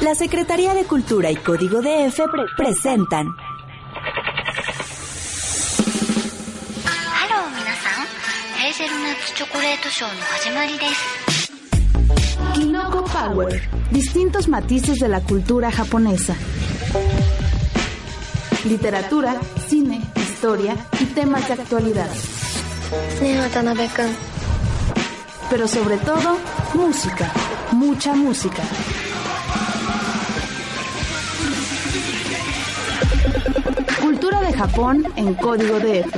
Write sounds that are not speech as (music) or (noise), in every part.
La Secretaría de Cultura y Código DF presentan. Kinoko Power. Distintos matices de la cultura japonesa. Literatura, cine, historia y temas de actualidad. Pero sobre todo, música. Mucha música. Japón en código DF.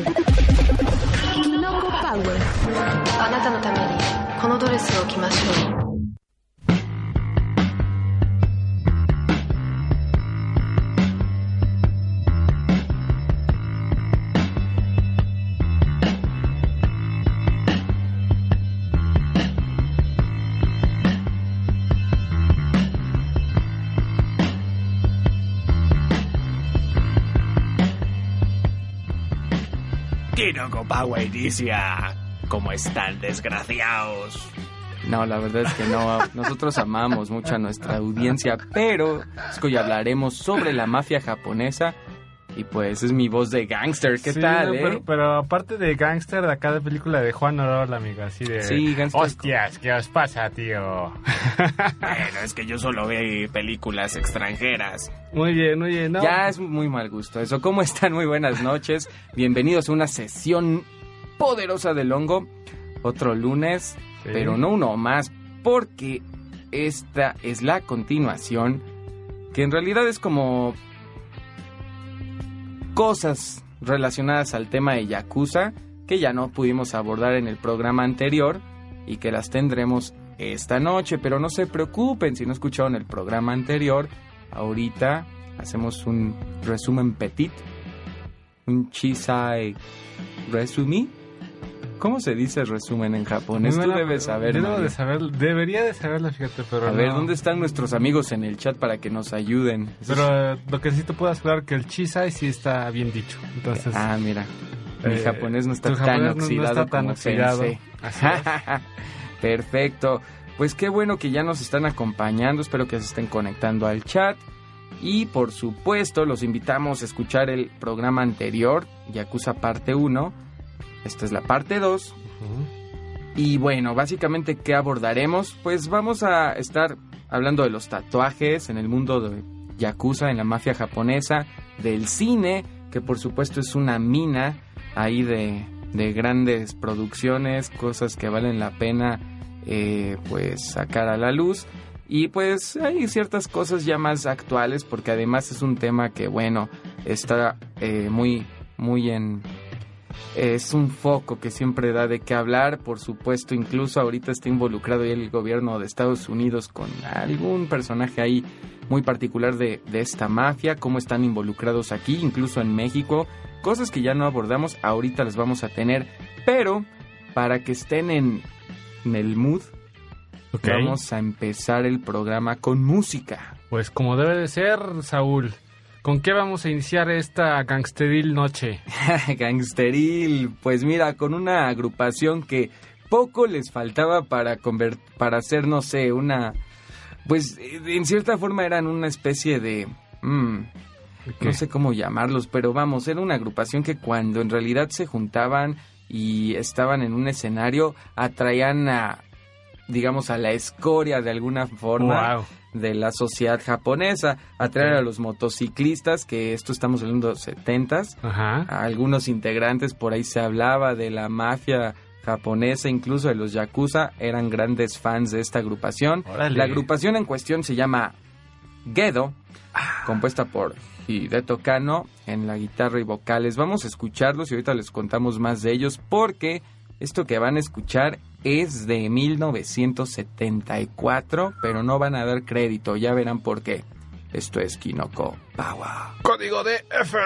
Kinoko Power. Kinoko Power inicia. ¿Cómo están, desgraciados? No, la verdad es que no. Nosotros amamos mucho a nuestra audiencia, pero es que hoy hablaremos sobre la mafia japonesa. Y pues es mi voz de gangster. ¿Qué Sí, tal, no, eh? pero, pero aparte de Gangster, de acá de película de Juan Orola, amigo, así de... Sí, Gangster. Hostias, ¿qué os pasa, tío? (laughs) Bueno, es que yo solo veo películas extranjeras. muy bien, muy bien, ¿no? Ya es muy mal gusto eso. ¿Cómo están? Muy buenas noches. Bienvenidos a una sesión poderosa del hongo. Otro lunes, Sí. pero no uno más, porque esta es la continuación, que en realidad es como cosas relacionadas al tema de Yakuza, que ya no pudimos abordar en el programa anterior y que las tendremos esta noche, pero no se preocupen si no escucharon el programa anterior, ahorita hacemos un resumen petit, un chisai resumi. ¿Cómo se dice resumen en japonés? Tú debes saber. Debo de saber, debería de saberlo, fíjate, pero A ver. ¿dónde están nuestros amigos en el chat para que nos ayuden? Pero eh, lo que sí te puedo asegurar que el chisai sí está bien dicho. Entonces, Ah, mira. Mi eh, japonés no está tan japonés no- no oxidado está tan como oxidado. pensé. Así es. (laughs) Perfecto. Pues qué bueno que ya nos están acompañando. Espero que se estén conectando al chat. Y por supuesto, los invitamos a escuchar el programa anterior, Yakuza parte 1. Esta es la parte 2. Ujú. Y bueno, básicamente, ¿qué abordaremos? Pues vamos a estar hablando de los tatuajes en el mundo de Yakuza, en la mafia japonesa, del cine, que por supuesto es una mina ahí de, de grandes producciones, cosas que valen la pena eh, pues sacar a la luz. Y pues hay ciertas cosas ya más actuales, porque además es un tema que, bueno, está eh, muy, muy en, es un foco que siempre da de qué hablar. Por supuesto, incluso ahorita está involucrado el gobierno de Estados Unidos con algún personaje ahí muy particular de, de esta mafia, cómo están involucrados aquí, incluso en México. Cosas que ya no abordamos, ahorita las vamos a tener. Pero para que estén en, en el mood, vamos a empezar el programa con música. Pues como debe de ser, Saúl. ¿Con qué vamos a iniciar esta gangsteril noche? (laughs) Gangsteril, pues mira, con una agrupación que poco les faltaba para para hacer, no sé, una pues eh, en cierta forma eran una especie de mm, no sé cómo llamarlos, pero vamos, era una agrupación que cuando en realidad se juntaban y estaban en un escenario atraían a digamos a la escoria de alguna forma Wow. De la sociedad japonesa, atraer a los motociclistas, que esto estamos hablando de los 70s, Ajá. a algunos integrantes, por ahí se hablaba de la mafia japonesa, incluso de los yakuza, eran grandes fans de esta agrupación. Órale. La agrupación en cuestión se llama Gedo, compuesta por Hideto Kano en la guitarra y vocales. Vamos a escucharlos y ahorita les contamos más de ellos porque esto que van a escuchar es de 1974, pero no van a dar crédito, ya verán por qué. Esto es Kinoko Power. Código de F.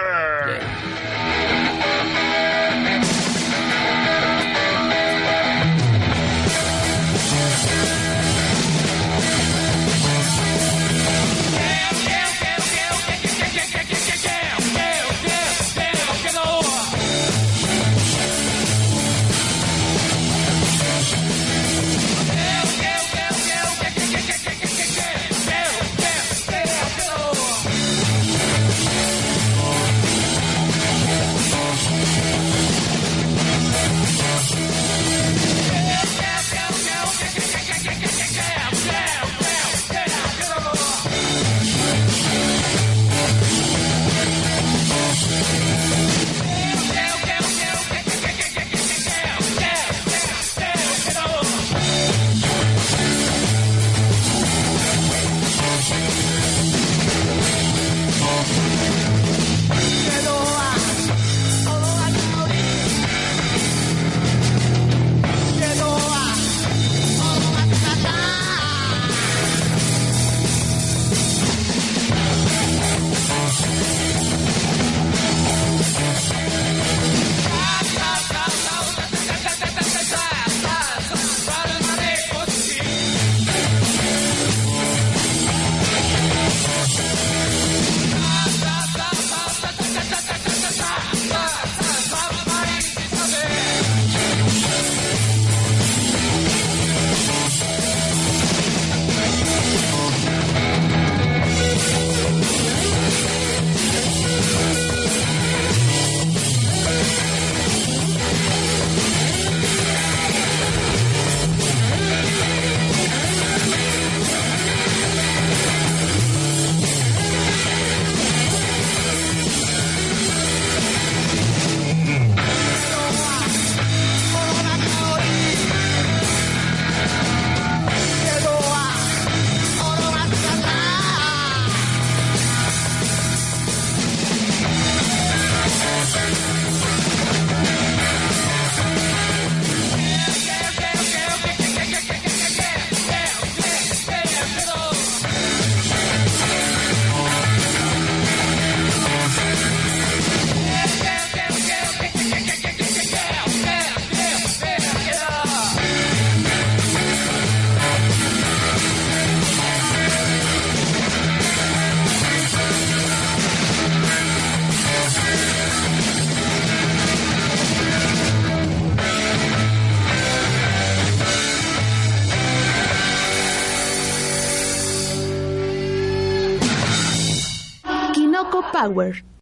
Power.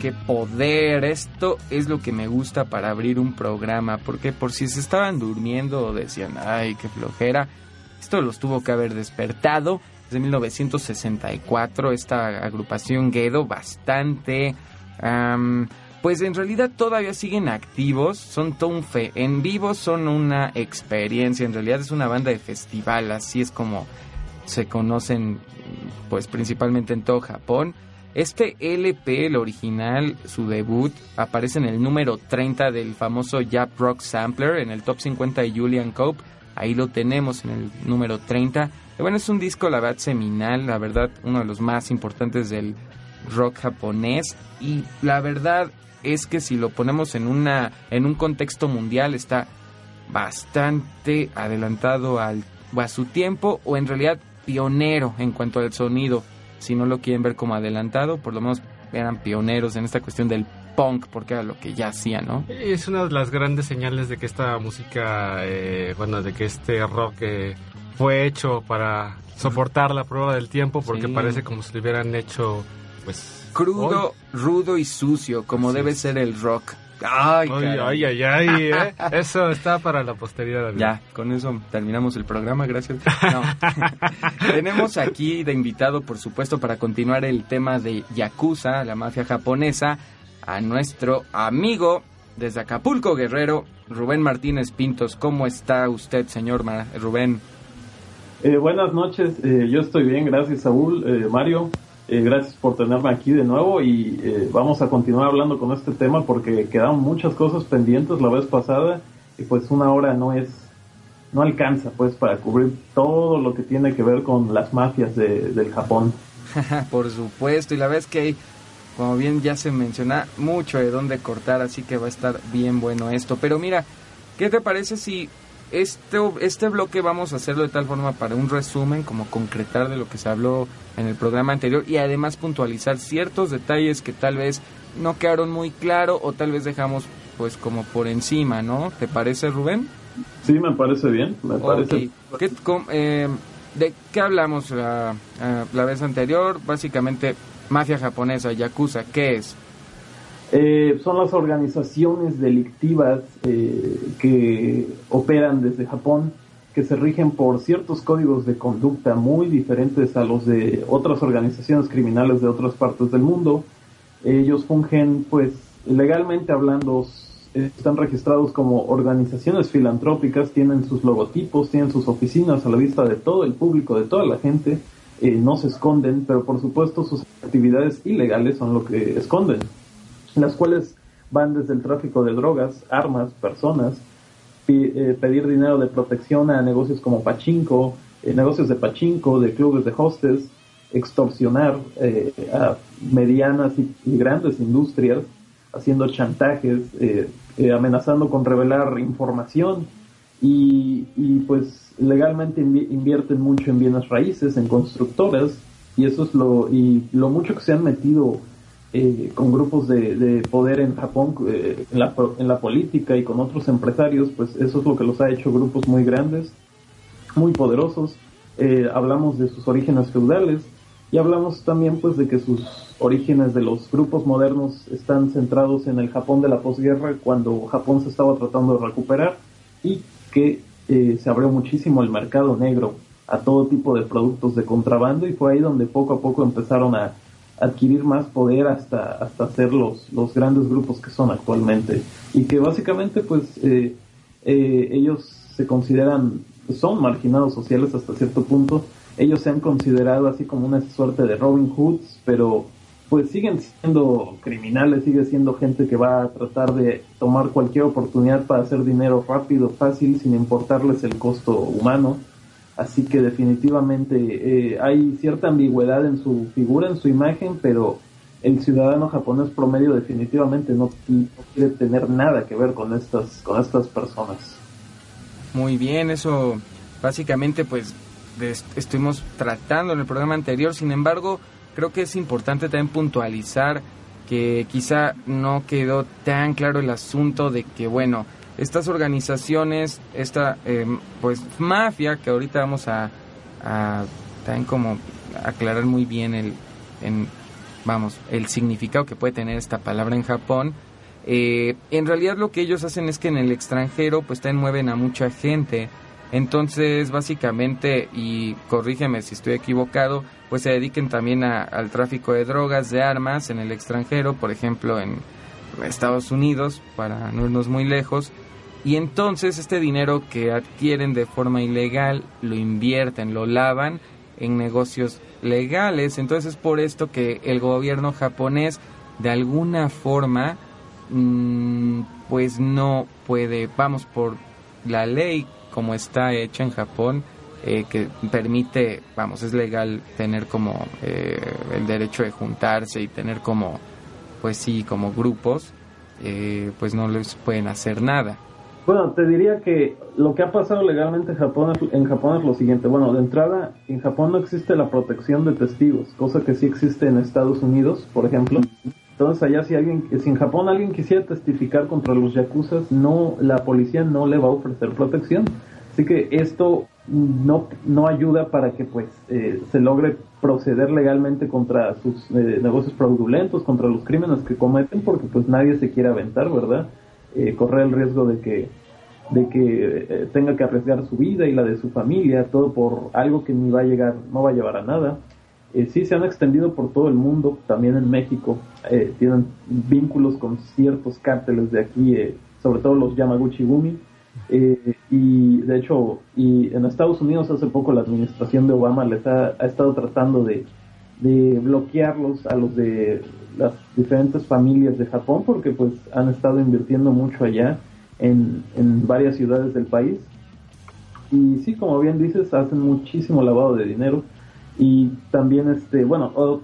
Qué poder. Esto es lo que me gusta para abrir un programa, porque por si se estaban durmiendo o decían, ay, qué flojera, esto los tuvo que haber despertado. Desde 1964, esta agrupación Guedo, bastante... pues en realidad todavía siguen activos, son todo un fe. En vivo son una experiencia, en realidad es una banda de festival, así es como se conocen pues principalmente en todo Japón. Este LP, el original, su debut, aparece en el número 30 del famoso Jap Rock Sampler, en el top 50 de Julian Cope. Ahí lo tenemos en el número 30. Y bueno, es un disco, la verdad, seminal, la verdad, uno de los más importantes del rock japonés. Y la verdad es que si lo ponemos en, una, en un contexto mundial, está bastante adelantado al, a su tiempo, o en realidad pionero en cuanto al sonido si no lo quieren ver como adelantado, por lo menos eran pioneros en esta cuestión del punk, porque era lo que ya hacían, ¿no? Es una de las grandes señales de que esta música, eh, bueno, de que este rock eh, fue hecho para soportar la prueba del tiempo, porque Sí. parece como si lo hubieran hecho, pues... Crudo, rudo y sucio, como Así debe es. ser el rock. Ay, Ay, ay, ay, ay, eh. (laughs) Eso está para la posteridad. Ya, con eso terminamos el programa, gracias. No. (laughs) Tenemos aquí de invitado, por supuesto, para continuar el tema de Yakuza, la mafia japonesa, a nuestro amigo desde Acapulco, Guerrero, Rubén Martínez Pintos. ¿Cómo está usted, señor Rubén? Eh, buenas noches, eh, yo estoy bien, gracias Saúl, eh, Mario, eh, gracias por tenerme aquí de nuevo y eh, vamos a continuar hablando con este tema porque quedaron muchas cosas pendientes la vez pasada y pues una hora no es, no alcanza pues para cubrir todo lo que tiene que ver con las mafias de- del Japón. (laughs) Por supuesto, y la vez que hay, como bien ya se menciona, mucho de dónde cortar, así que va a estar bien bueno esto. Pero mira, ¿qué te parece si este, este bloque vamos a hacerlo de tal forma para un resumen, como concretar de lo que se habló en el programa anterior y además puntualizar ciertos detalles que tal vez no quedaron muy claro o tal vez dejamos pues como por encima, ¿no? ¿Te parece, Rubén? Sí, me parece bien, me parece. Ok. ¿Qué- com- eh, ¿De qué hablamos la, ah, la vez anterior? Básicamente, mafia japonesa, yakuza, ¿qué es? Eh, son las organizaciones delictivas eh, que operan desde Japón, que se rigen por ciertos códigos de conducta muy diferentes a los de otras organizaciones criminales de otras partes del mundo. Ellos fungen, pues, legalmente hablando, están registrados como organizaciones filantrópicas, tienen sus logotipos, tienen sus oficinas a la vista de todo el público, de toda la gente, eh, no se esconden, pero por supuesto sus actividades ilegales son lo que esconden las cuales van desde el tráfico de drogas, armas, personas, eh, pedir dinero de protección a negocios como pachinko, eh, negocios de pachinko, de clubes de hostes, extorsionar eh, a medianas y, grandes industrias, haciendo chantajes, amenazando con revelar información y, y, pues legalmente invi- invierten mucho en bienes raíces, en constructoras y eso es lo y lo mucho que se han metido eh, con grupos de, de poder en Japón, eh, en, la, en la política y con otros empresarios, pues eso es lo que los ha hecho grupos muy grandes, muy poderosos. Eh, hablamos de sus orígenes feudales y hablamos también pues de que sus orígenes de los grupos modernos están centrados en el Japón de la posguerra, cuando Japón se estaba tratando de recuperar y que eh, se abrió muchísimo el mercado negro a todo tipo de productos de contrabando y fue ahí donde poco a poco empezaron a adquirir más poder hasta hasta ser los los grandes grupos que son actualmente. Y que básicamente pues eh, eh, ellos se consideran son marginados sociales hasta cierto punto. Ellos se han considerado así como una suerte de Robin Hoods pero pues siguen siendo criminales sigue siendo gente que va a tratar de tomar cualquier oportunidad para hacer dinero rápido fácil sin importarles el costo humano Así que definitivamente eh, hay cierta ambigüedad en su figura, en su imagen, pero el ciudadano japonés promedio definitivamente no, quiere tener nada que ver con estas, con estas personas. Muy bien, eso básicamente pues estuvimos tratando en el programa anterior, sin embargo creo que es importante también puntualizar que quizá no quedó tan claro el asunto de que bueno, estas organizaciones, esta eh, pues mafia que ahorita vamos a, también como aclarar muy bien el en, vamos el significado que puede tener esta palabra en Japón eh, en realidad lo que ellos hacen es que en el extranjero pues también mueven a mucha gente. Entonces básicamente y corrígeme si estoy equivocado pues se dediquen también al tráfico de drogas de armas en el extranjero por ejemplo en Estados Unidos para no irnos muy lejos y entonces este dinero que adquieren de forma ilegal lo invierten, lo lavan en negocios legales. Entonces es por esto que el gobierno japonés de alguna forma mm, pues no puede, vamos por la ley como está hecha en Japón, eh, que permite, vamos, es legal tener como eh, el derecho de juntarse y tener como, pues sí, como grupos, eh, pues no les pueden hacer nada. Bueno, te diría que lo que ha pasado legalmente en Japón, es- en Japón es lo siguiente. Bueno, de entrada, en Japón no existe la protección de testigos, cosa que sí existe en Estados Unidos, por ejemplo. Entonces allá si alguien, si en Japón alguien quisiera testificar contra los yakuzas, no, la policía no le va a ofrecer protección. Así que esto no, no ayuda para que pues eh, se logre proceder legalmente contra sus eh, negocios fraudulentos, contra los crímenes que cometen, porque pues nadie se quiere aventar, ¿verdad? Eh, correr el riesgo de que de que eh, tenga que arriesgar su vida y la de su familia, todo por algo que ni va a llegar, no va a llevar a nada. Eh, sí se han extendido por todo el mundo, también en México, eh, tienen vínculos con ciertos cárteles de aquí, eh, sobre todo los Yamaguchi Gumi, y de hecho, y en Estados Unidos hace poco la administración de Obama les ha, ha estado tratando de, de bloquearlos a los de las diferentes familias de Japón porque pues han estado invirtiendo mucho allá en, en varias ciudades del país. Y sí como bien dices hacen muchísimo lavado de dinero. Y también este bueno o-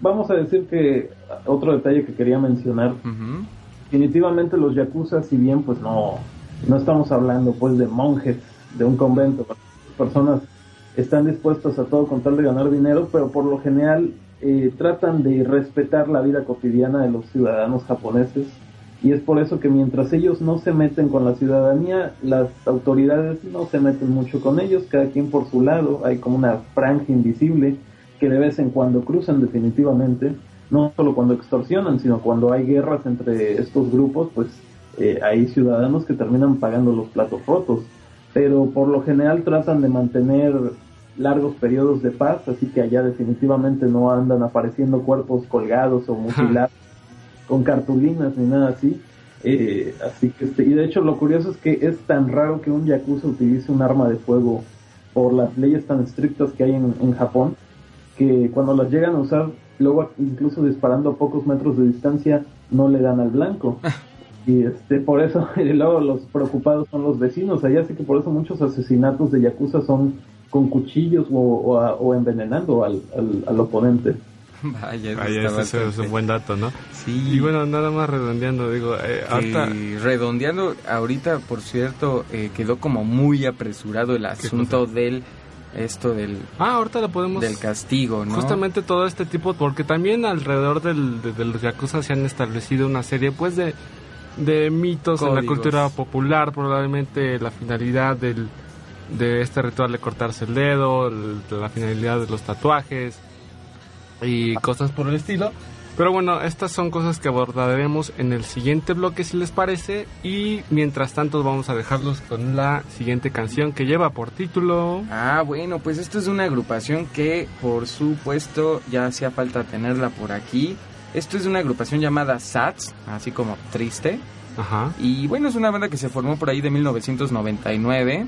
vamos a decir que otro detalle que quería mencionar. Definitivamente los yakuza si bien pues no no estamos hablando pues de monjes de un convento personas están dispuestas a todo con tal de ganar dinero pero por lo general eh, tratan de respetar la vida cotidiana de los ciudadanos japoneses y es por eso que mientras ellos no se meten con la ciudadanía las autoridades no se meten mucho con ellos cada quien por su lado hay como una franja invisible que de vez en cuando cruzan definitivamente no solo cuando extorsionan, sino cuando hay guerras entre estos grupos, pues eh, hay ciudadanos que terminan pagando los platos rotos. Pero por lo general tratan de mantener largos periodos de paz, así que allá definitivamente no andan apareciendo cuerpos colgados o mutilados con cartulinas ni nada así. Eh, así que este, y de hecho lo curioso es que es tan raro que un yakuza utilice un arma de fuego por las leyes tan estrictas que hay en, en Japón que cuando las llegan a usar, luego incluso disparando a pocos metros de distancia, no le dan al blanco. Y este, por eso, (laughs) y luego los preocupados son los vecinos. Allá sí que por eso muchos asesinatos de Yakuza son con cuchillos o, o, a- o envenenando al, al, al oponente. (laughs) Vaya, eso ese es un buen dato, ¿no? Sí. Y bueno, nada más redondeando, digo, eh, ahorita... Y redondeando, ahorita, por cierto, eh, quedó como muy apresurado el asunto del esto del, Ah, ahorita lo podemos... del castigo, ¿no? Justamente todo este tipo, porque también alrededor del, de, de los yakuza se han establecido una serie, pues, de, de mitos en la cultura popular, probablemente la finalidad del, de este ritual de cortarse el dedo, el- la finalidad de los tatuajes y cosas por el estilo. Pero bueno, estas son cosas que abordaremos en el siguiente bloque si les parece y mientras tanto vamos a dejarlos con la siguiente canción que lleva por título... Ah, bueno, pues esto es una agrupación que, por supuesto, ya hacía falta tenerla por aquí. Esto es una agrupación llamada SATS, así como triste. Ajá. Y bueno, es una banda que se formó por ahí de 1999.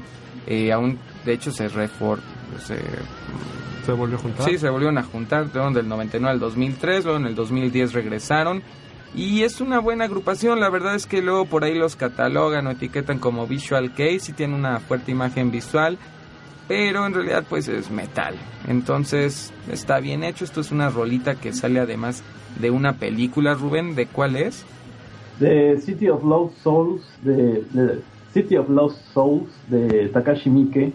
Eh, aún, de hecho, se refor se Se volvió a juntar. Sí, se volvieron a juntar, fueron del 99 al 2003, luego en el 2010 regresaron. Y es una buena agrupación, la verdad es que luego por ahí los catalogan o etiquetan como Visual Case y tiene una fuerte imagen visual, pero en realidad pues es metal. Entonces está bien hecho, esto es una rolita que sale además de una película, Rubén, ¿de cuál es? De City of Lost Souls, de, de City of Lost Souls de Takashi Miike,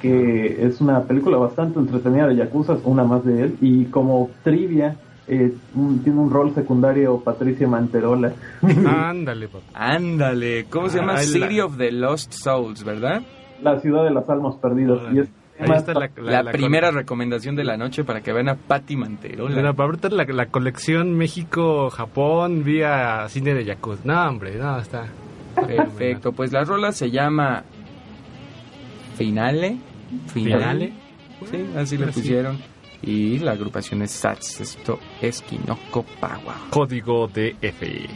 que es una película bastante entretenida de Yakuza, una más de él, y como trivia, eh, un- tiene un rol secundario Patricia Manterola. (laughs) Ándale, papá. Ándale, ¿cómo se llama? La- City of the Lost Souls, ¿verdad? La ciudad de las almas perdidas. Y es Ahí está la, La, la primera recomendación de la noche para que vean a Patty Manterola. Mira, para ahorita la, la colección México-Japón vía cine de Yakuza. No, hombre, no, está. Perfecto, pues la rola se llama Finale. Finale. Sí, así le Así. pusieron. Y la agrupación es SATS. Esto es Kinoko Pawa. Código de F.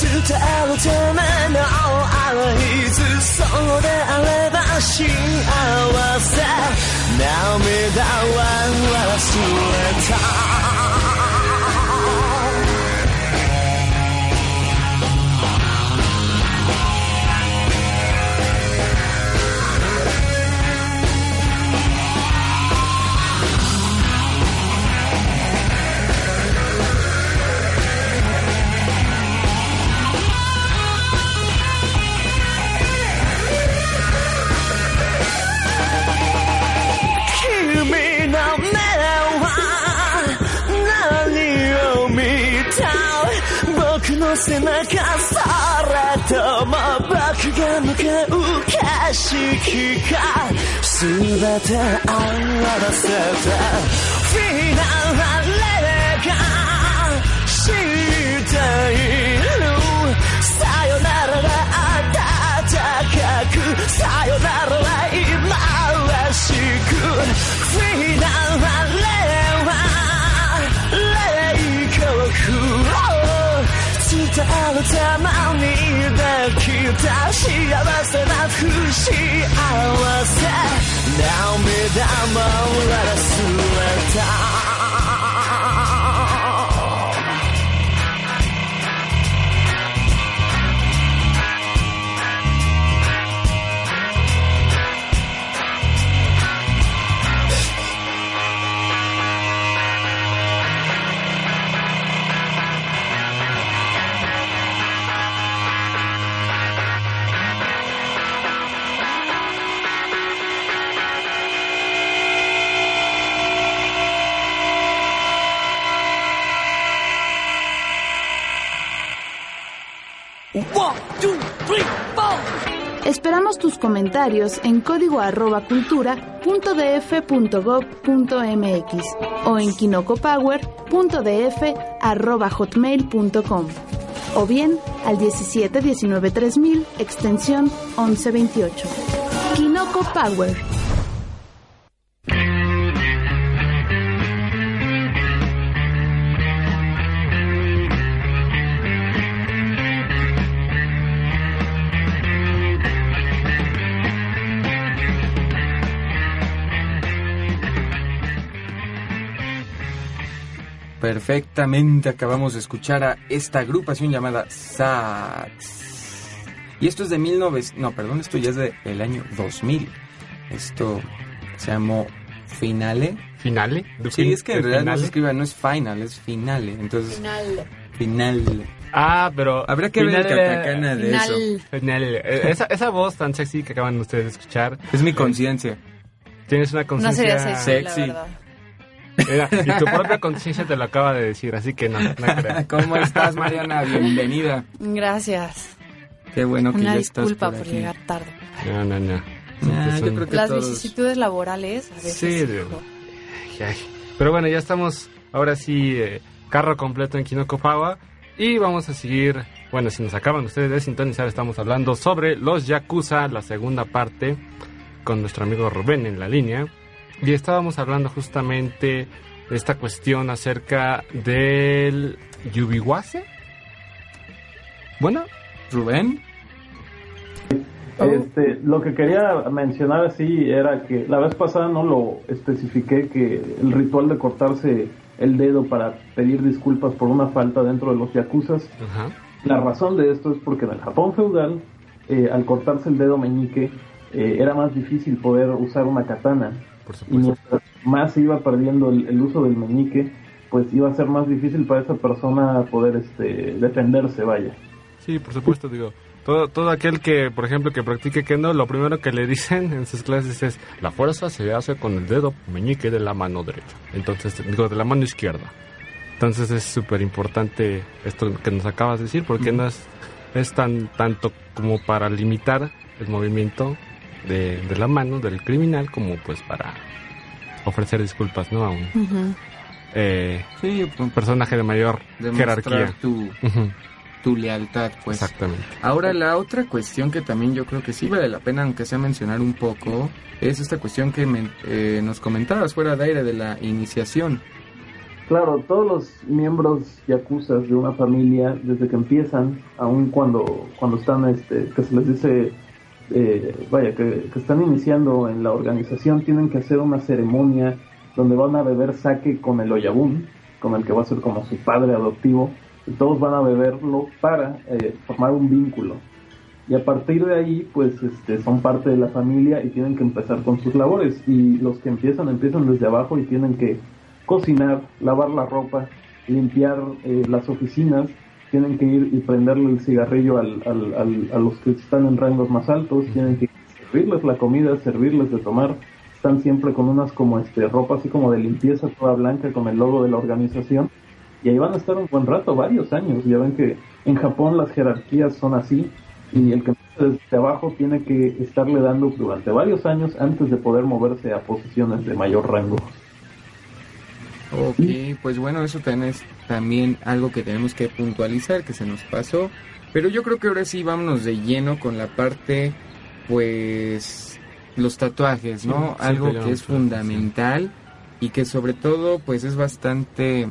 伝えるための合図そうであれば幸せ涙は忘れた の背中それとも僕が向かう景色か全て合わせてフィナーレがしているさよならが暖かくさよならは今らしくフィナーレとあるたまにできた幸せな不幸せ涙もらすれた cultura punto df punto gov punto mx o en kinocopower.df arroba hotmail punto com o bien al 17 19 3000 extensión 1128. Kinoko Power. Perfectamente acabamos de escuchar a esta agrupación llamada SATS. Y esto es de 1900, no, perdón, esto ya es de el año 2000. Esto se llamó Finale. ¿Finale? Sí, es que en realidad no se escribe, no es final, es finale. Entonces, Final. final. Ah, pero... Habría que ver el catacana de eso. Finale. Eh, Esa, esa voz tan sexy que acaban ustedes de escuchar. Es mi conciencia. Tienes una No conciencia... sería sexy, Sexy. la verdad. Mira, y tu propia conciencia te lo acaba de decir, así que no, no creo. (laughs) ¿Cómo estás, Mariana? Bienvenida. Gracias. Qué bueno que Una ya estás disculpa por por, aquí. llegar tarde. No, no, no. Ah, yo creo que Las todos- vicisitudes laborales a veces. Sí, ay. Pero bueno, ya estamos ahora sí eh, carro completo en Kinoko Power y vamos a seguir, bueno, si nos acaban ustedes de sintonizar, estamos hablando sobre los Yakuza, la segunda parte, con nuestro amigo Rubén en la línea. Y estábamos hablando justamente de esta cuestión acerca del Yubiwase. Bueno, Rubén. Este, lo que quería mencionar así era que la vez pasada no lo especifiqué que el ritual de cortarse el dedo para pedir disculpas por una falta dentro de los yakuzas, la razón de esto es porque en el Japón feudal, eh, al cortarse el dedo meñique, eh, era más difícil poder usar una katana. Por Y supuesto. mientras más iba perdiendo el, el uso del meñique, pues iba a ser más difícil para esa persona poder este, defenderse, vaya. Sí, por supuesto, digo. Todo, todo aquel que, por ejemplo, que practique kendo, lo primero que le dicen en sus clases es la fuerza se hace con el dedo meñique de la mano derecha. Entonces, digo, de la mano izquierda. Entonces es súper importante esto que nos acabas de decir, porque no es, es tan tanto como para limitar el movimiento de, de la mano del criminal, como pues para ofrecer disculpas, ¿no? A un, eh, Sí, un personaje de mayor demostrar jerarquía. tu, tu lealtad, pues. Exactamente. Ahora, la otra cuestión que también yo creo que sí vale la pena, aunque sea mencionar un poco, es esta cuestión que men- eh, nos comentabas fuera de aire de la iniciación. Claro, todos los miembros yakuzas de una familia, desde que empiezan, aun cuando, cuando están, este, que se les dice, eh, vaya, que, están iniciando en la organización, tienen que hacer una ceremonia donde van a beber sake con el oyabun, con el que va a ser como su padre adoptivo, y todos van a beberlo para eh, formar un vínculo. Y a partir de ahí, pues este, son parte de la familia y tienen que empezar con sus labores. Y los que empiezan, empiezan desde abajo y tienen que cocinar, lavar la ropa, limpiar eh, las oficinas, tienen que ir y prenderle el cigarrillo al, al- al- a los que están en rangos más altos, tienen que servirles la comida, servirles de tomar, están siempre con unas como este ropa así como de limpieza toda blanca con el logo de la organización y ahí van a estar un buen rato, varios años. Ya ven que en Japón las jerarquías son así y el que empieza desde abajo tiene que estarle dando durante varios años antes de poder moverse a posiciones de mayor rango. Ok, pues bueno, eso también es también algo que tenemos que puntualizar, que se nos pasó. Pero yo creo que ahora sí vámonos de lleno con la parte, pues, los tatuajes, ¿no? Sí, algo que es fundamental y que sobre todo, pues, es bastante,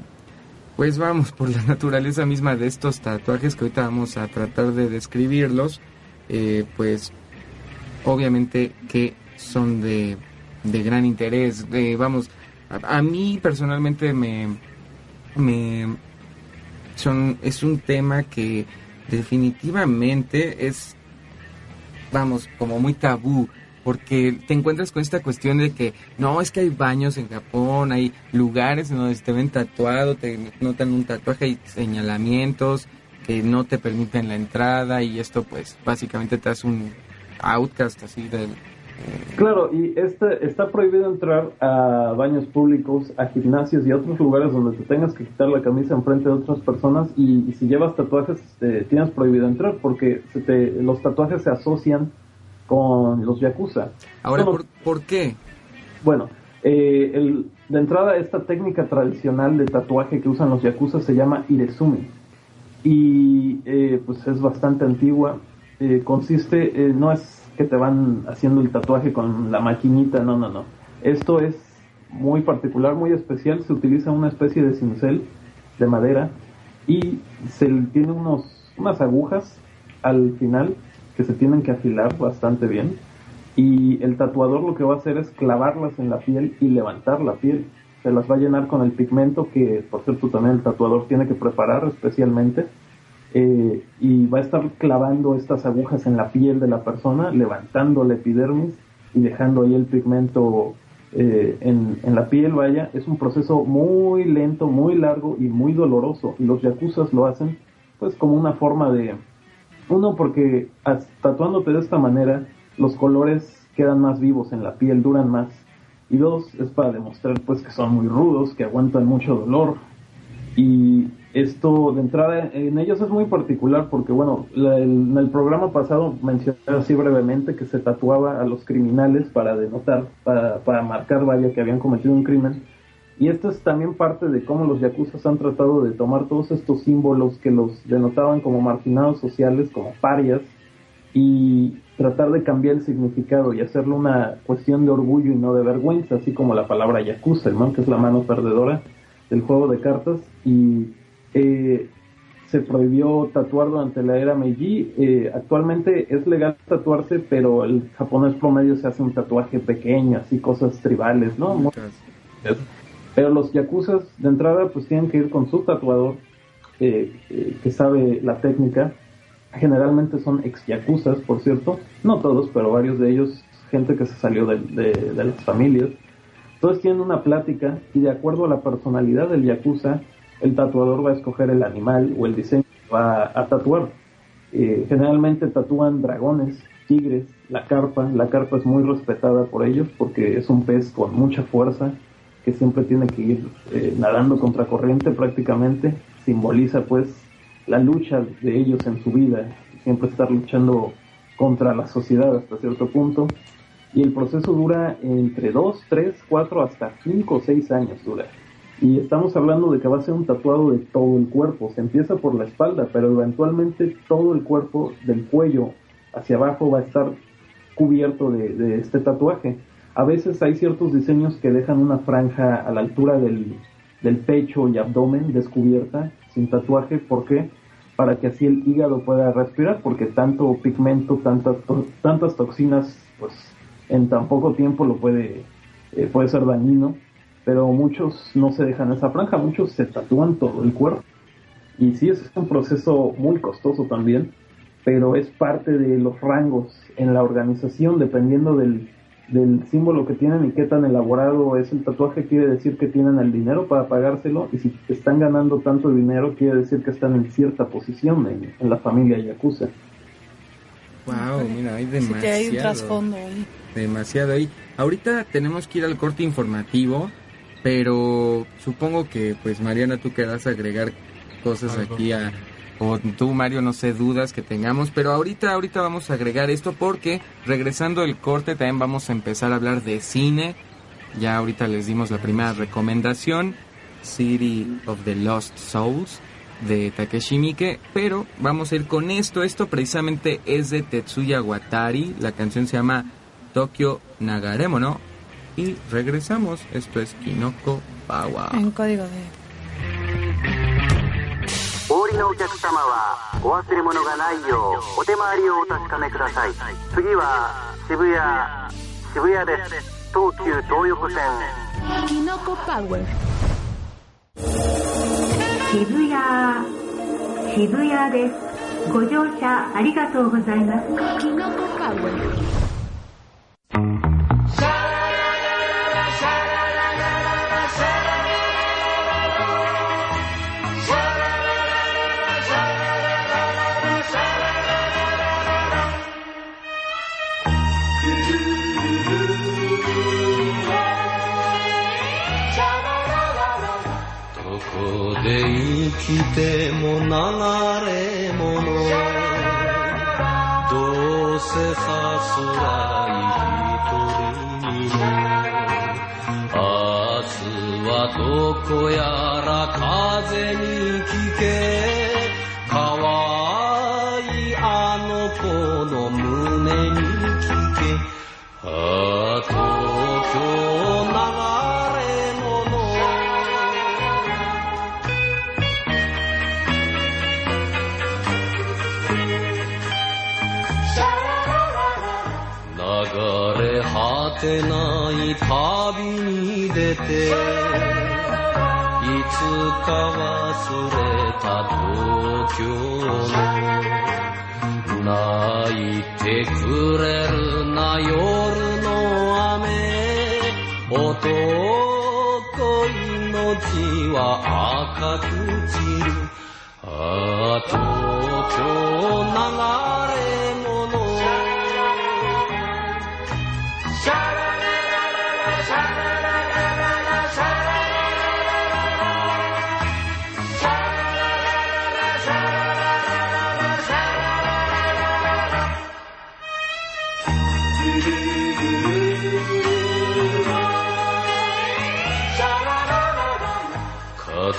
pues vamos, por la (laughs) naturaleza misma de estos tatuajes que ahorita vamos a tratar de describirlos, eh, pues, obviamente que son de, de gran interés, de, vamos, a, a mí personalmente me, me son es un tema que definitivamente es vamos como muy tabú porque te encuentras con esta cuestión de que no es que hay baños en Japón hay lugares en donde te ven tatuado te notan un tatuaje y señalamientos que no te permiten la entrada y esto pues básicamente te hace un outcast así del Claro, y este, está prohibido entrar a baños públicos, a gimnasios y a otros lugares donde te tengas que quitar la camisa enfrente de otras personas y, y si llevas tatuajes eh, tienes prohibido entrar porque se te- los tatuajes se asocian con los yakuza. Ahora, Son ¿por, por qué? bueno, eh, el- de entrada esta técnica tradicional de tatuaje que usan los yakuza se llama irezumi y eh, pues es bastante antigua. Eh, consiste, eh, no es que te van haciendo el tatuaje con la maquinita, no, no, no. Esto es muy particular, muy especial. Se utiliza una especie de cincel de madera y se tiene unos, unas agujas al final que se tienen que afilar bastante bien y el tatuador lo que va a hacer es clavarlas en la piel y levantar la piel. Se las va a llenar con el pigmento que, por cierto, también el tatuador tiene que preparar especialmente. Eh, y va a estar clavando estas agujas en la piel de la persona, levantando la epidermis y dejando ahí el pigmento eh, en, en la piel, vaya. Es un proceso muy lento, muy largo y muy doloroso. Y los yakuzas lo hacen pues como una forma de, uno, porque tatuándote de esta manera, los colores quedan más vivos en la piel, duran más. Y dos, es para demostrar pues que son muy rudos, que aguantan mucho dolor. Y esto de entrada en ellos es muy particular porque, bueno, la- el- en el programa pasado mencioné así brevemente que se tatuaba a los criminales para denotar, para, para marcar, vaya, que habían cometido un crimen. Y esto es también parte de cómo los yakuzas han tratado de tomar todos estos símbolos que los denotaban como marginados sociales, como parias, y tratar de cambiar el significado y hacerlo una cuestión de orgullo y no de vergüenza, así como la palabra yakuza, ¿no? que es la mano perdedora del juego de cartas. Y eh, se prohibió tatuar durante la era Meiji. Eh, actualmente es legal tatuarse, pero el japonés promedio se hace un tatuaje pequeño, así cosas tribales, ¿no? Muy- pero los yakuzas de entrada pues tienen que ir con su tatuador eh, eh, que sabe la técnica. Generalmente son ex yakuzas, por cierto. No todos, pero varios de ellos, gente que se salió de, de- de las familias. Entonces tienen una plática y de acuerdo a la personalidad del yakuza, el tatuador va a escoger el animal o el diseño que va a tatuar. Eh, generalmente tatúan dragones, tigres, la carpa. La carpa es muy respetada por ellos porque es un pez con mucha fuerza que siempre tiene que ir eh, nadando contra corriente prácticamente. Simboliza pues la lucha de ellos en su vida, siempre estar luchando contra la sociedad hasta cierto punto. Y el proceso dura entre 2, 3, 4, hasta 5 o 6 años dura. Y estamos hablando de que va a ser un tatuado de todo el cuerpo. Se empieza por la espalda, pero eventualmente todo el cuerpo, del cuello hacia abajo, va a estar cubierto de, de este tatuaje. A veces hay ciertos diseños que dejan una franja a la altura del, del pecho y abdomen descubierta, sin tatuaje. ¿Por qué? Para que así el hígado pueda respirar, porque tanto pigmento, tantas, tantas toxinas, pues en tan poco tiempo lo puede, eh, puede ser dañino. Pero muchos no se dejan esa franja, muchos se tatúan todo el cuerpo. Y sí, es un proceso muy costoso también, pero es parte de los rangos en la organización, dependiendo del, del símbolo que tienen y qué tan elaborado es el tatuaje, quiere decir que tienen el dinero para pagárselo, y si están ganando tanto dinero, quiere decir que están en cierta posición en, en la familia Yakuza. Wow, mira, hay Sí demasiado. que hay un trasfondo ahí. Demasiado ahí. Ahorita tenemos que ir al corte informativo, pero supongo que pues Mariana tú querrás agregar cosas Algo. aquí a o tú Mario no sé dudas que tengamos, pero ahorita ahorita vamos a agregar esto porque regresando el corte también vamos a empezar a hablar de cine. Ya ahorita les dimos la primera recomendación, City of the Lost Souls de Takeshi Miike, pero vamos a ir con esto. Esto precisamente es de Tetsuya Watari. La canción se llama Tokyo Nagaremono. Y regresamos. Esto es Kinoko Bawa. En código de... お降りのお客様はお忘れ物がないようお手回りをお確かめください次は渋谷渋谷です東急東横線 Kinoko Power. 渋谷渋谷ですご乗車ありがとうございます「どこで生きても流れ物」「どうせさすらい一人にも。明日はどこやら風に聞け。かわいいあの子の胸に聞け。ああ東京流れてない旅に出ていつか忘れた東京の泣いてくれるな夜の雨男命は赤く散る。ああ東京流れ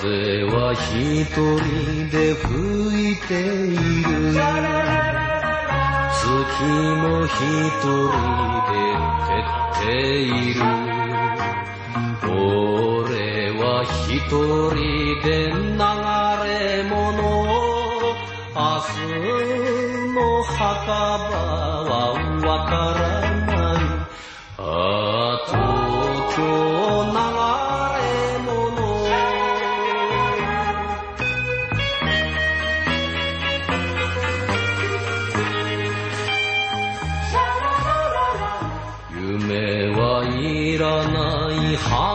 風は一人で吹いている月も一人で照っている。俺は一人で流れ物明日の墓場はわからないな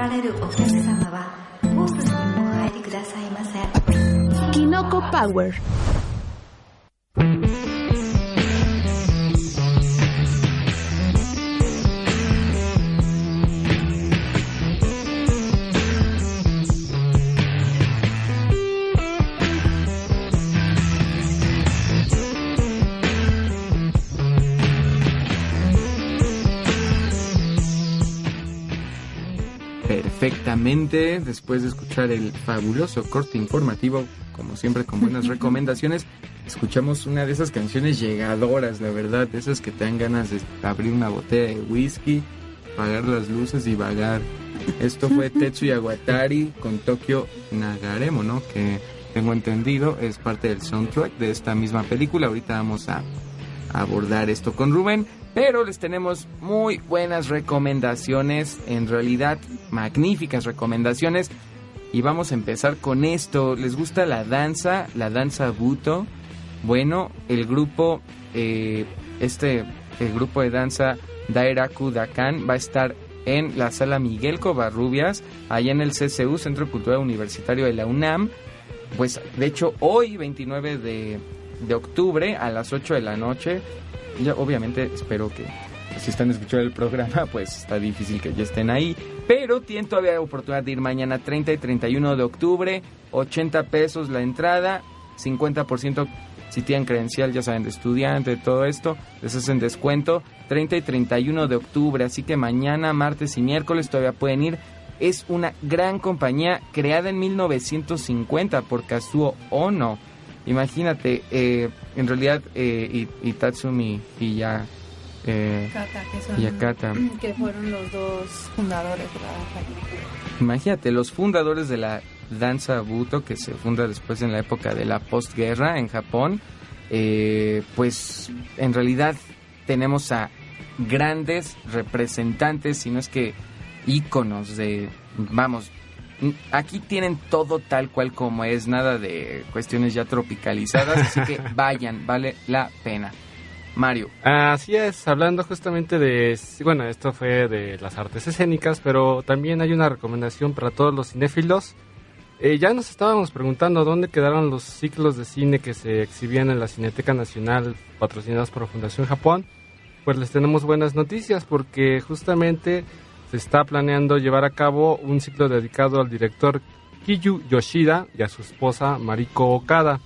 られるお客様は、ホースにお入りくださいませ。 Kinoko Power. Después de escuchar el fabuloso corte informativo, como siempre con buenas (laughs) recomendaciones, escuchamos una de esas canciones llegadoras, la verdad, de esas que te dan ganas de abrir una botella de whisky, apagar las luces y vagar. Esto fue (laughs) Tetsuya Watari con Tokyo Nagaremo, ¿no? Que tengo entendido es parte del soundtrack de esta misma película. Ahorita vamos a abordar esto con Rubén, pero les tenemos muy buenas recomendaciones, en realidad magníficas recomendaciones. Y vamos a empezar con esto. ¿Les gusta la danza? La danza buto. Bueno, el grupo, eh, este, el grupo de danza Dairaku Dakan va a estar en la sala Miguel Covarrubias, allá en el CCU, Centro Cultural Universitario de la UNAM. Pues de hecho hoy, 29 de, de octubre, a las 8 de la noche, ya obviamente espero que si están escuchando el programa, (laughs) pues está difícil que ya estén ahí. Pero tienen todavía oportunidad de ir mañana 30 y 31 de octubre. 80 pesos la entrada, 50% si tienen credencial, ya saben, de estudiante, todo esto, les hacen descuento. 30 y 31 de octubre, así que mañana, martes y miércoles todavía pueden ir. Es una gran compañía creada en 1950 por Kazuo Ono. Imagínate, eh, en realidad eh, Itatsumi y ya... Eh, Kata, que son- Yakata. (clears throat) que fueron los dos fundadores de la danza. Imagínate, los fundadores de la danza buto, que se funda después en la época de la postguerra en Japón, eh, pues en realidad tenemos a grandes representantes, si no es que íconos de, vamos, aquí tienen todo tal cual como es, nada de cuestiones ya tropicalizadas, así que (laughs) vayan, vale la pena. Mario, Así es, hablando justamente de, bueno, esto fue de las artes escénicas, pero también hay una recomendación para todos los cinéfilos. Eh, ya nos estábamos preguntando dónde quedaron los ciclos de cine que se exhibían en la Cineteca Nacional patrocinados por Fundación Japón. Pues les tenemos buenas noticias porque justamente se está planeando llevar a cabo un ciclo dedicado al director Kiyu Yoshida y a su esposa Mariko Okada.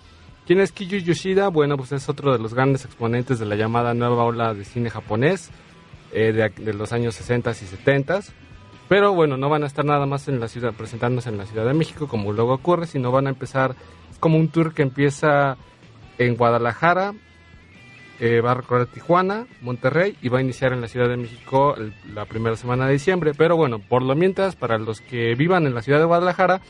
¿Quién es Kiyu Yoshida? Bueno, pues es otro de los grandes exponentes de la llamada nueva ola de cine japonés eh, de, los años 60 y 70. Pero bueno, no van a estar nada más en la ciudad, presentándose en la Ciudad de México, como luego ocurre, sino van a empezar, como un tour que empieza en Guadalajara, eh, va a recorrer Tijuana, Monterrey y va a iniciar en la Ciudad de México la primera semana de diciembre. Pero bueno, por lo mientras, para los que vivan en la Ciudad de Guadalajara,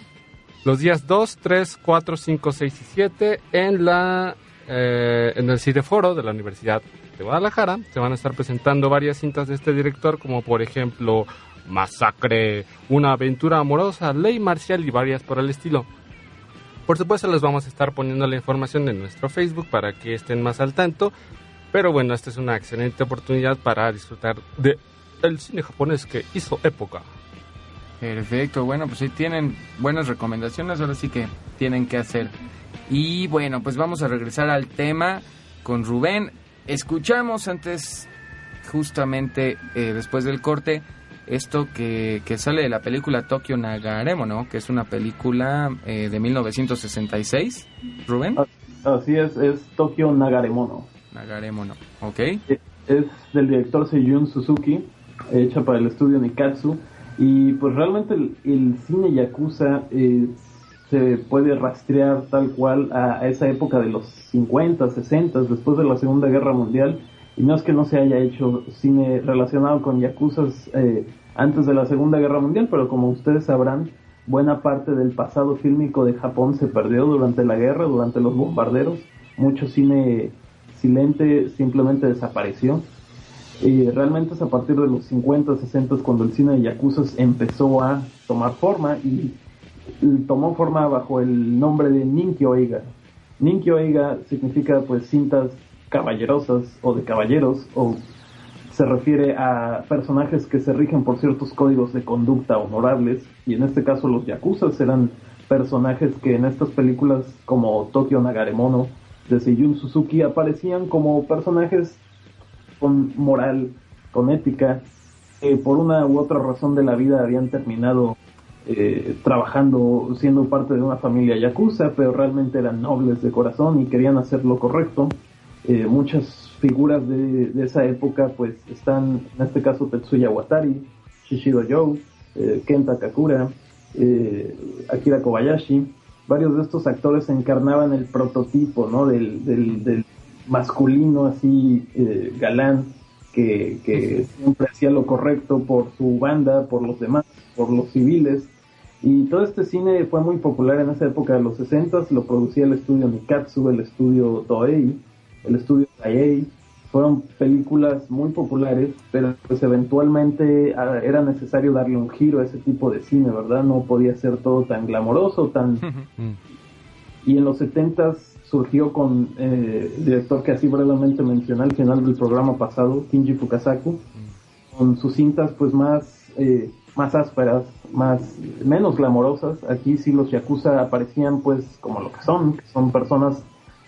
los días 2, 3, 4, 5, 6 y 7 en la eh, en el Cineforo de la Universidad de Guadalajara se van a estar presentando varias cintas de este director como por ejemplo Masacre, Una aventura amorosa, Ley marcial y varias por el estilo. Por supuesto les vamos a estar poniendo la información en nuestro Facebook para que estén más al tanto, pero bueno, esta es una excelente oportunidad para disfrutar de el cine japonés que hizo época. Perfecto, bueno, pues sí tienen buenas recomendaciones, ahora sí que tienen que hacer. Y bueno, pues vamos a regresar al tema con Rubén. Escuchamos antes, justamente eh, después del corte, esto que, que sale de la película Tokyo Nagaremo, ¿no? Que es una película eh, de 1966. Rubén. Así es, es Tokyo Nagaremono. Nagaremo, ¿no? Ok. Es del director Seiyun Suzuki, hecha para el estudio Nikatsu. Y pues realmente el, el cine yakuza eh, se puede rastrear tal cual a, a esa época de los 50, 60, después de la Segunda Guerra Mundial. Y no es que no se haya hecho cine relacionado con yakuzas eh, antes de la Segunda Guerra Mundial, pero como ustedes sabrán, buena parte del pasado fílmico de Japón se perdió durante la guerra, durante los bombarderos. Mucho cine silente simplemente desapareció. Y realmente es a partir de los 50, 60 cuando el cine de Yakuza empezó a tomar forma y tomó forma bajo el nombre de Ninkyo Eiga. Ninkyo Eiga significa pues cintas caballerosas o de caballeros o se refiere a personajes que se rigen por ciertos códigos de conducta honorables y en este caso los yakuzas eran personajes que en estas películas como Tokyo Nagaremono de Seiyun Suzuki aparecían como personajes con moral, con ética, que por una u otra razón de la vida habían terminado eh, trabajando, siendo parte de una familia yakuza, pero realmente eran nobles de corazón y querían hacer lo correcto. Eh, muchas figuras de, de, esa época pues están, en este caso Tetsuya Watari, Shishido Joe, eh, Kenta Kakura, eh, Akira Kobayashi. Varios de estos actores encarnaban el prototipo ¿no? del, del, masculino así eh, galán que, que siempre hacía lo correcto por su banda, por los demás, por los civiles. Y todo este cine fue muy popular en esa época de los 60 lo producía el estudio Nikatsu, el estudio Toei, el estudio Daiei. Fueron películas muy populares, pero pues eventualmente ah, era necesario darle un giro a ese tipo de cine, ¿verdad? No podía ser todo tan glamoroso, tan... (laughs) y en los 70 surgió con eh, el director que así brevemente mencioné al final del programa pasado, Kinji Fukasaku, con sus cintas pues más... Eh, más ásperas, más menos glamorosas. Aquí sí los yakuza aparecían pues como lo que son, que son personas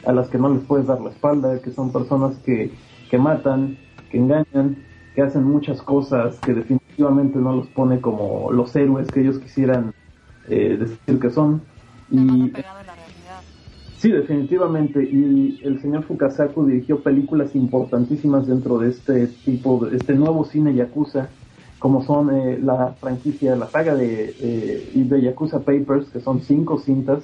a las que no les puedes dar la espalda, que son personas que, que matan, que engañan, que hacen muchas cosas que definitivamente no los pone como los héroes que ellos quisieran eh, decir que son. Y sí, definitivamente. Y el señor Fukasaku dirigió películas importantísimas dentro de este tipo, de este nuevo cine yakuza como son eh, la franquicia, la saga de, eh, de Yakuza Papers, que son cinco cintas.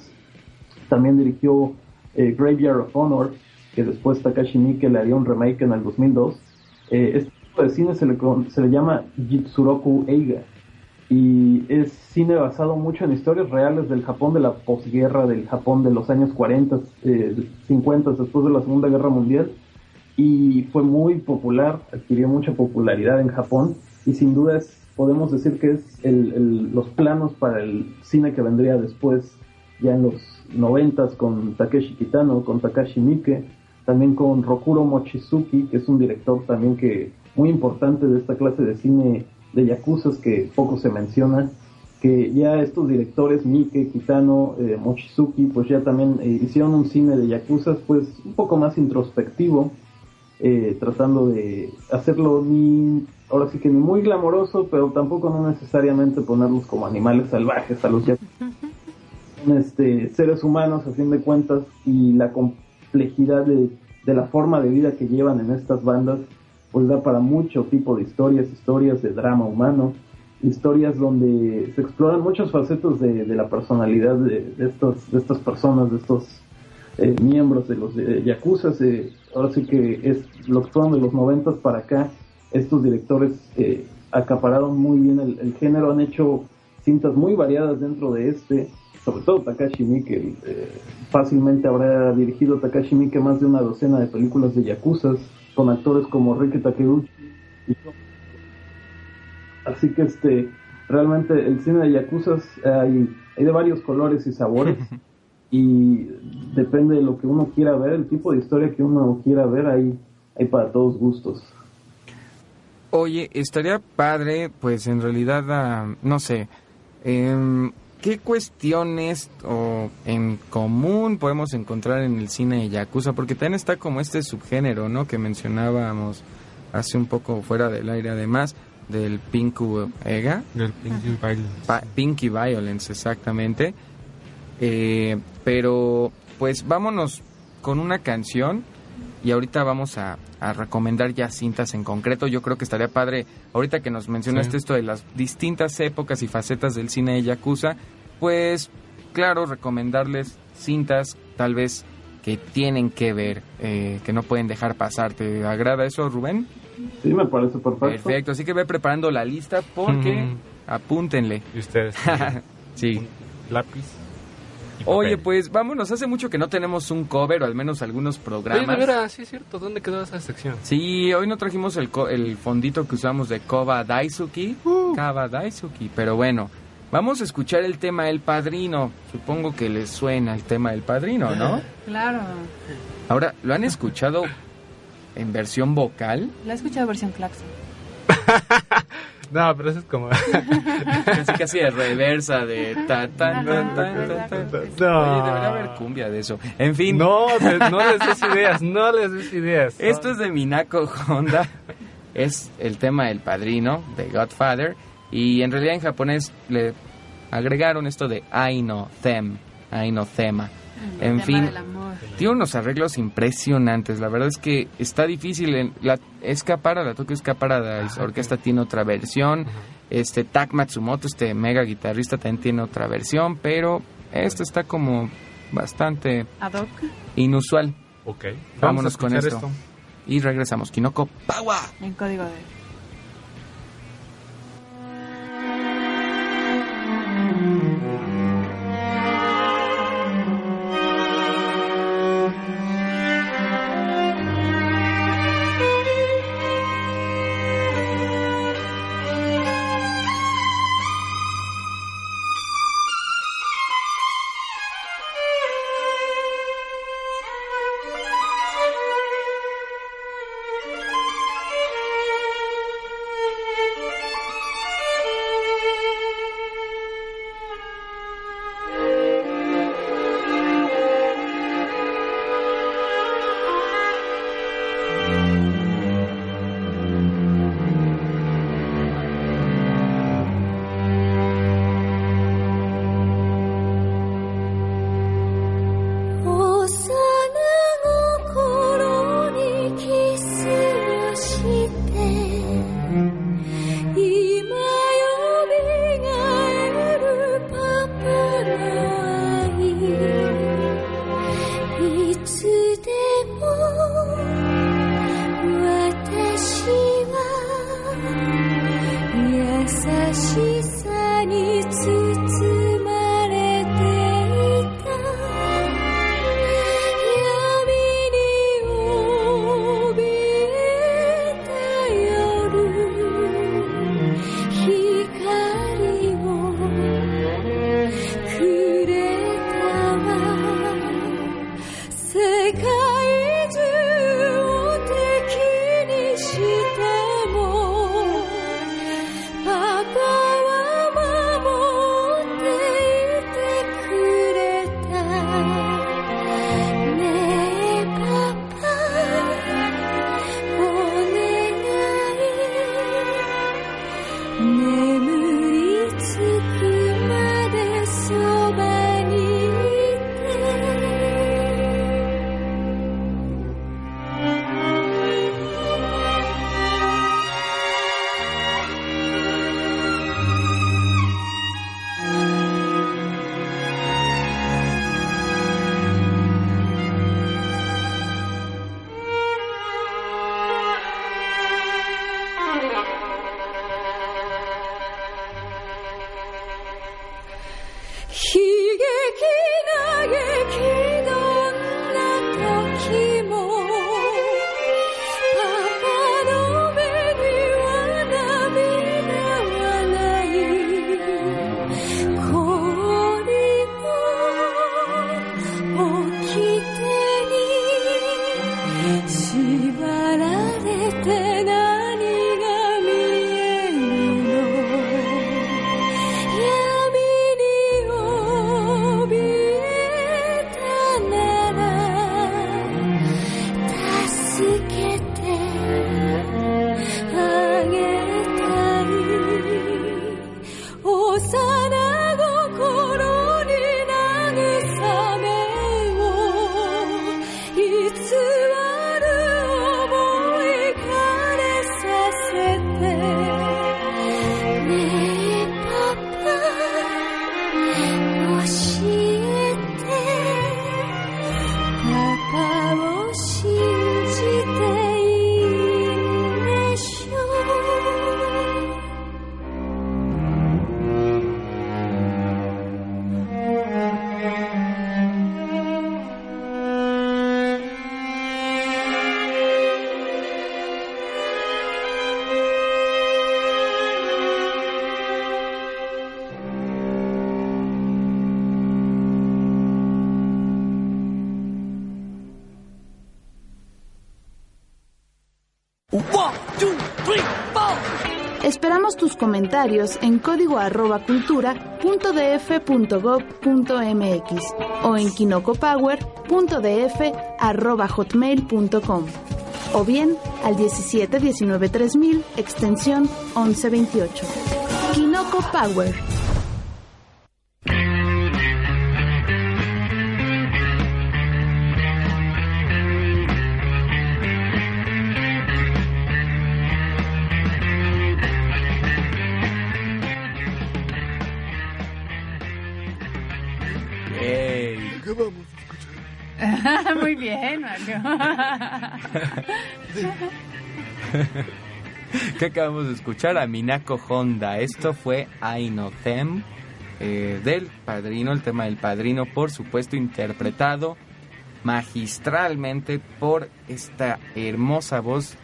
También dirigió eh, Graveyard of Honor, que después Takashi Miike le haría un remake en el 2002. este tipo de cine se le, se le llama Jitsuroku Eiga. Y es cine basado mucho en historias reales del Japón de la posguerra, del Japón de los años 40, 50, después de la Segunda Guerra Mundial y fue muy popular, adquirió mucha popularidad en Japón y sin duda es, podemos decir que es el- los planos para el cine que vendría después, ya en los noventas con Takeshi Kitano, con Takashi Miike, también con Rokuro Mochizuki, que es un director también que muy importante de esta clase de cine de yakuzas que poco se menciona, que ya estos directores, Miike, Kitano, eh, Mochizuki, pues ya también eh, hicieron un cine de yakuzas pues un poco más introspectivo, eh, tratando de hacerlo ni, ahora sí que ni muy glamoroso, pero tampoco no necesariamente ponerlos como animales salvajes a los yakuzas. (laughs) Este, seres humanos a fin de cuentas y la complejidad de, de la forma de vida que llevan en estas bandas pues da para mucho tipo de historias, historias de drama humano, historias donde se exploran muchas facetas de, de la personalidad de, de estos, de estas personas, de estos eh, miembros de los eh, Yakuzas. eh, ahora sí que es lo que fueron de los noventas para acá, estos directores eh, acapararon muy bien el género, han hecho cintas muy variadas dentro de este, sobre todo Takashi Miike, eh, fácilmente habrá dirigido Takashi Miike más de una docena de películas de Yakuzas, con actores como Riki Takeuchi y Así que este realmente el cine de Yakuzas hay, hay de varios colores y sabores (laughs) y depende de lo que uno quiera ver, el tipo de historia que uno quiera ver, hay, hay para todos gustos. Oye, estaría padre, pues en realidad, ah, no sé, em, ¿qué cuestiones o en común podemos encontrar en el cine de Yakuza? Porque también está como este subgénero, ¿no? Que mencionábamos hace un poco fuera del aire, además del Pinku Ega. Del Pinky Violence. Pa- Pinky Violence, exactamente. Eh, pero, pues vámonos con una canción y ahorita vamos a, a recomendar ya cintas en concreto. Yo creo que estaría padre, ahorita que nos mencionaste Sí. esto de las distintas épocas y facetas del cine de Yakuza, pues claro, recomendarles cintas tal vez que tienen que ver, eh, que no pueden dejar pasar. ¿Te agrada eso, Rubén? Sí, me parece perfecto. Perfecto, así que ve preparando la lista porque apúntenle. Y ustedes. (laughs) sí. Lápiz. Oye, pues vámonos, hace mucho que no tenemos un cover o al menos algunos Oye, programas. de veras, sí es cierto. ¿Dónde quedó esa sección? Sí, hoy no trajimos el, co- el fondito que usamos de Koba Daisuki. Uh. Koba Daisuki, pero bueno. Vamos a escuchar el tema El Padrino. Supongo que les suena el tema del Padrino, ¿no? (laughs) Claro. Ahora, ¿lo han escuchado en versión vocal? La he escuchado versión claxon. (laughs) No, pero eso es como. (laughs) Casi casi de reversa, de ta ta ta ta ta, ta. No. Oye, debería haber cumbia de eso. En fin. No, no les des ideas, no les des ideas. Esto es de Minako Honda. Es el tema del padrino, de Godfather. Y en realidad en japonés le agregaron esto de Aino Them, Aino Thema. En fin, tiene unos arreglos impresionantes. La verdad es que está difícil. En la escapar a la Tokyo Escapar a la orquesta tiene otra versión. Este Tak Matsumoto, este mega guitarrista, también tiene otra versión. Pero esta está como bastante Ad hoc. inusual. Ok. Vamos Vámonos a con esto. Y regresamos. Kinoko Power. En código de. En código arroba cultura punto df punto gov punto mx o en kinocopower.df arroba hotmail punto com o bien al 17 19 3000 extensión 1128. Kinoko Power. Muy bien, Mario. (laughs) que acabamos de escuchar a Minako Honda. Esto fue I Know Them eh, del Padrino, el tema del Padrino, por supuesto, interpretado magistralmente por esta hermosa voz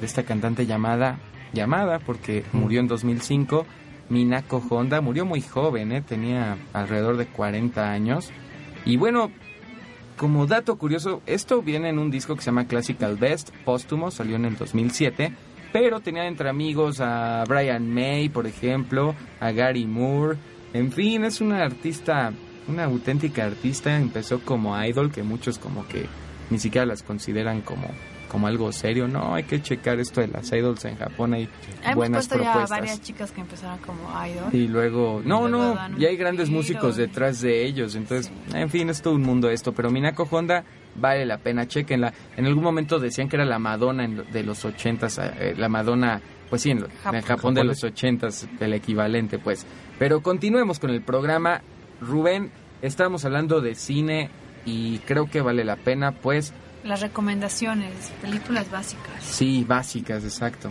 de esta cantante llamada, llamada porque murió en 2005, Minako Honda. Murió muy joven, eh, tenía alrededor de 40 años. Y bueno, como dato curioso, esto viene en un disco que se llama Classical Best, póstumo, salió en el 2007, pero tenía entre amigos a Brian May, por ejemplo, a Gary Moore, en fin, es una artista, una auténtica artista, empezó como idol, que muchos como que ni siquiera las consideran como como algo serio, no, hay que checar esto de las idols en Japón, hay Hemos buenas puesto ya propuestas. varias chicas que empezaron como idol. Y luego, no, luego no, y hay grandes músicos y- detrás de ellos, entonces, en fin, es todo un mundo esto, pero Minako Honda vale la pena, chequenla. En algún momento decían que era la Madonna de los ochentas, eh, la Madonna, pues sí, en, Japón. en Japón de los ochentas, el equivalente, pues. Pero continuemos con el programa. Rubén, estamos hablando de cine y creo que vale la pena, pues, Las recomendaciones, películas básicas. sí, básicas, exacto.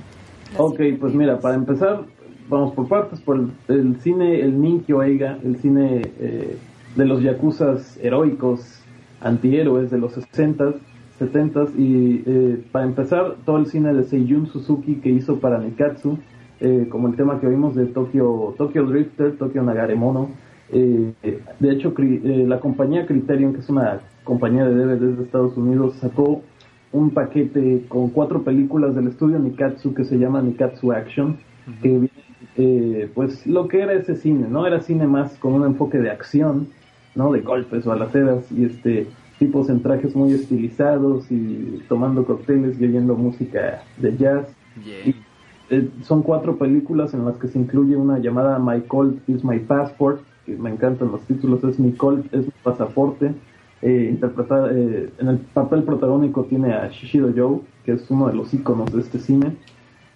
Ok, pues mira, para empezar, vamos por partes, por el, el cine, el Ninkyo Eiga, el cine eh, de los yakuzas heroicos, antihéroes de los 60s, 70s, y eh, para empezar, todo el cine de Seiyun Suzuki que hizo para Nikatsu, eh, como el tema que oímos de Tokyo, Tokyo Drifter, Tokyo Nagaremono. Eh, de hecho, Cri- eh, la compañía Criterion, que es una compañía de DVDs de Estados Unidos, sacó un paquete con cuatro películas del estudio Nikatsu que se llama Nikatsu Action, que viene, eh, pues lo que era ese cine, ¿no? Era cine más con un enfoque de acción, ¿no? De golpes, balaceras y este tipos en trajes muy estilizados y tomando cócteles y oyendo música de jazz. Y, eh, son cuatro películas en las que se incluye una llamada My Colt is My Passport, que me encantan los títulos, es Mi Colt es mi pasaporte. Eh, interpretada, eh, en el papel protagónico tiene a Shishido Joe, que es uno de los íconos de este cine.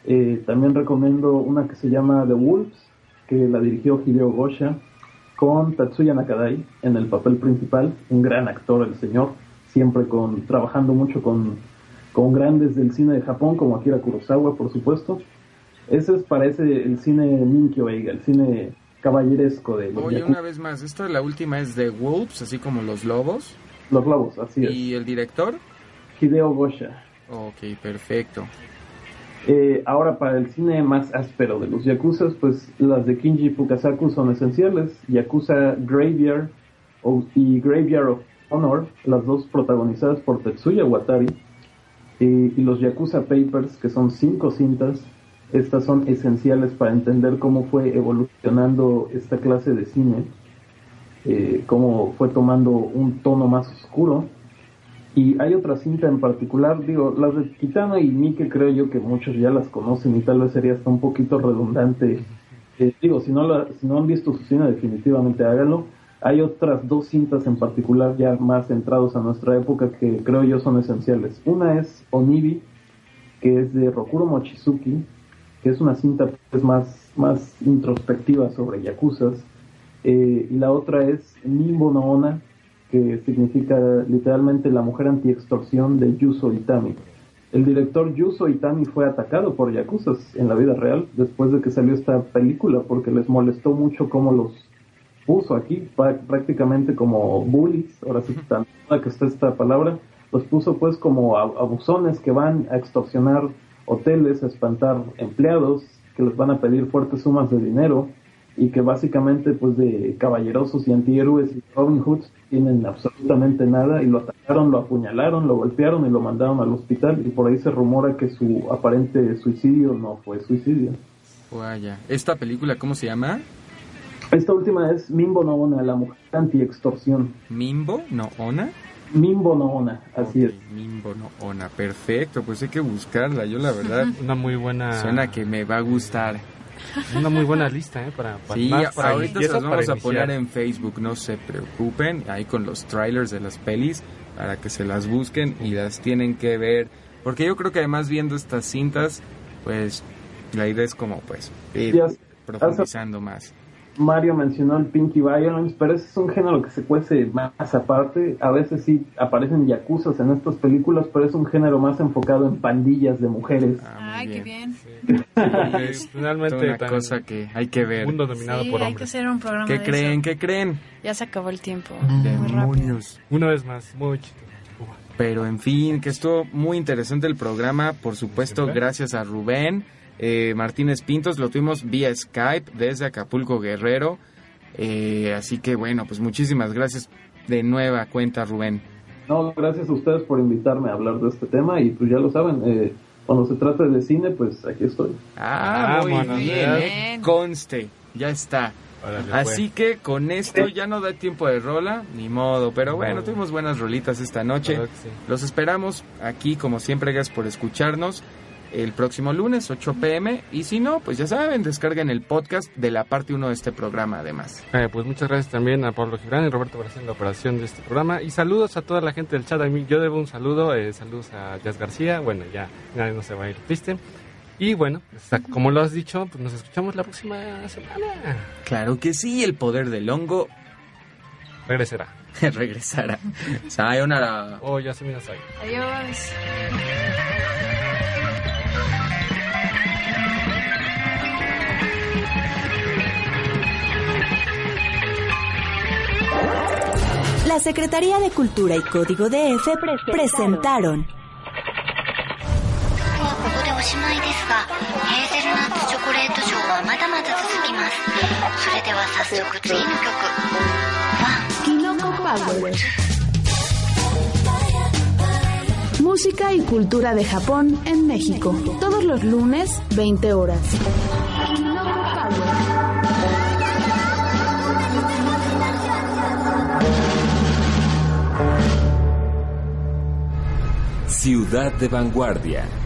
Eh, también recomiendo una que se llama The Wolves, que la dirigió Hideo Gosha, con Tatsuya Nakadai en el papel principal, un gran actor el señor, siempre con trabajando mucho con, con grandes del cine de Japón como Akira Kurosawa, por supuesto. Ese es parece el cine Ninkyo Eiga, el cine caballeresco de los Oye, yakuza. una vez más, esta la última es de Wolves, así como los lobos. Los lobos, así es. ¿Y el director? Hideo Gosha. Ok, perfecto. Eh, ahora para el cine más áspero de los Yakuzas, pues las de Kinji Fukasaku son esenciales. Yakuza Graveyard o- y Graveyard of Honor, las dos protagonizadas por Tetsuya Watari. Eh, y los Yakuza Papers, que son cinco cintas. Estas son esenciales para entender cómo fue evolucionando esta clase de cine, eh, cómo fue tomando un tono más oscuro. Y hay otra cinta en particular, digo, las de Kitano y Mike creo yo que muchos ya las conocen y tal vez sería hasta un poquito redundante. Eh, digo, si no, la- si no han visto su cine definitivamente háganlo. Hay otras dos cintas en particular ya más centrados a nuestra época que creo yo son esenciales. Una es Onibi, que es de Rokuro Mochizuki, que es una cinta pues, más, más introspectiva sobre yakuzas. Eh, y la otra es Nimbo no Ona, que significa literalmente la mujer anti-extorsión de Yuso Itami. El director Yuso Itami fue atacado por yakuzas en la vida real después de que salió esta película porque les molestó mucho cómo los puso aquí, prácticamente como bullies, ahora sí tan que está esta palabra, los puso pues como abusones que van a extorsionar hoteles, a espantar empleados, que les van a pedir fuertes sumas de dinero y que básicamente pues de caballerosos y antihéroes y Robin Hood tienen absolutamente nada y lo atacaron, lo apuñalaron, lo golpearon y lo mandaron al hospital y por ahí se rumora que su aparente suicidio no fue suicidio. Vaya. ¿Esta película cómo se llama? Esta última es Mimbo no Ona, la mujer anti-extorsión. ¿Mimbo? ¿No? ¿Ona? Mimbo no Ona, así Ok, Mimbo no Ona. Perfecto, pues hay que buscarla. Yo la verdad (laughs) Una muy buena. suena que me va a gustar. Una muy buena lista, ¿eh? Para, para Sí, más para ahorita las vamos para a poner en Facebook, no se preocupen, ahí con los trailers de las pelis, para que se las busquen y las tienen que ver. Porque yo creo que además viendo estas cintas, pues la idea es como pues ir profundizando más. Mario mencionó el Pinky Violence, pero ese es un género que se cuece más aparte. A veces sí aparecen yakuzas en estas películas, pero es un género más enfocado en pandillas de mujeres. Ay, qué bien. (laughs) Es Finalmente, una tan- cosa que hay que ver. Mundo dominado Sí, por hay que hombres. hacer un programa ¿Qué de creen? eso. ¿Qué creen? Ya se acabó el tiempo. Muy. Demonios. Una vez más, muy chido. Pero en fin, que estuvo muy interesante el programa. Por supuesto, gracias a Rubén eh, Martínez Pintos. Lo tuvimos vía Skype desde Acapulco Guerrero. Eh, así que bueno, pues muchísimas gracias de nueva cuenta, Rubén. No, gracias a ustedes por invitarme a hablar de este tema y pues ya lo saben, eh, cuando se trata de cine, pues aquí estoy. Ah, muy Vámonos, bien, eh. Conste, ya está. Órale, Así que con esto ya no da tiempo de rola, ni modo. Pero bueno, tuvimos buenas rolitas esta noche. Claro que sí. Los esperamos aquí, como siempre, gracias por escucharnos. El próximo lunes, 8 pm. Y si no, pues ya saben, descarguen el podcast de la parte 1 de este programa, además. Eh, pues muchas gracias también a Pablo Gibran y Roberto por hacer la operación de este programa. Y saludos a toda la gente del chat. A mí, yo debo un saludo. eh, saludos a Jazz García. Bueno, ya nadie no se va a ir triste. Y bueno, pues, como lo has dicho, pues nos escuchamos la próxima semana. Claro que sí, el poder del hongo Regresará. (laughs) regresará. Sayonara. Oh, ya se me ahí. Adiós. La Secretaría de Cultura y Código DF presentaron. Música y cultura de Japón en México. Todos los lunes, 20 horas. Ciudad de Vanguardia.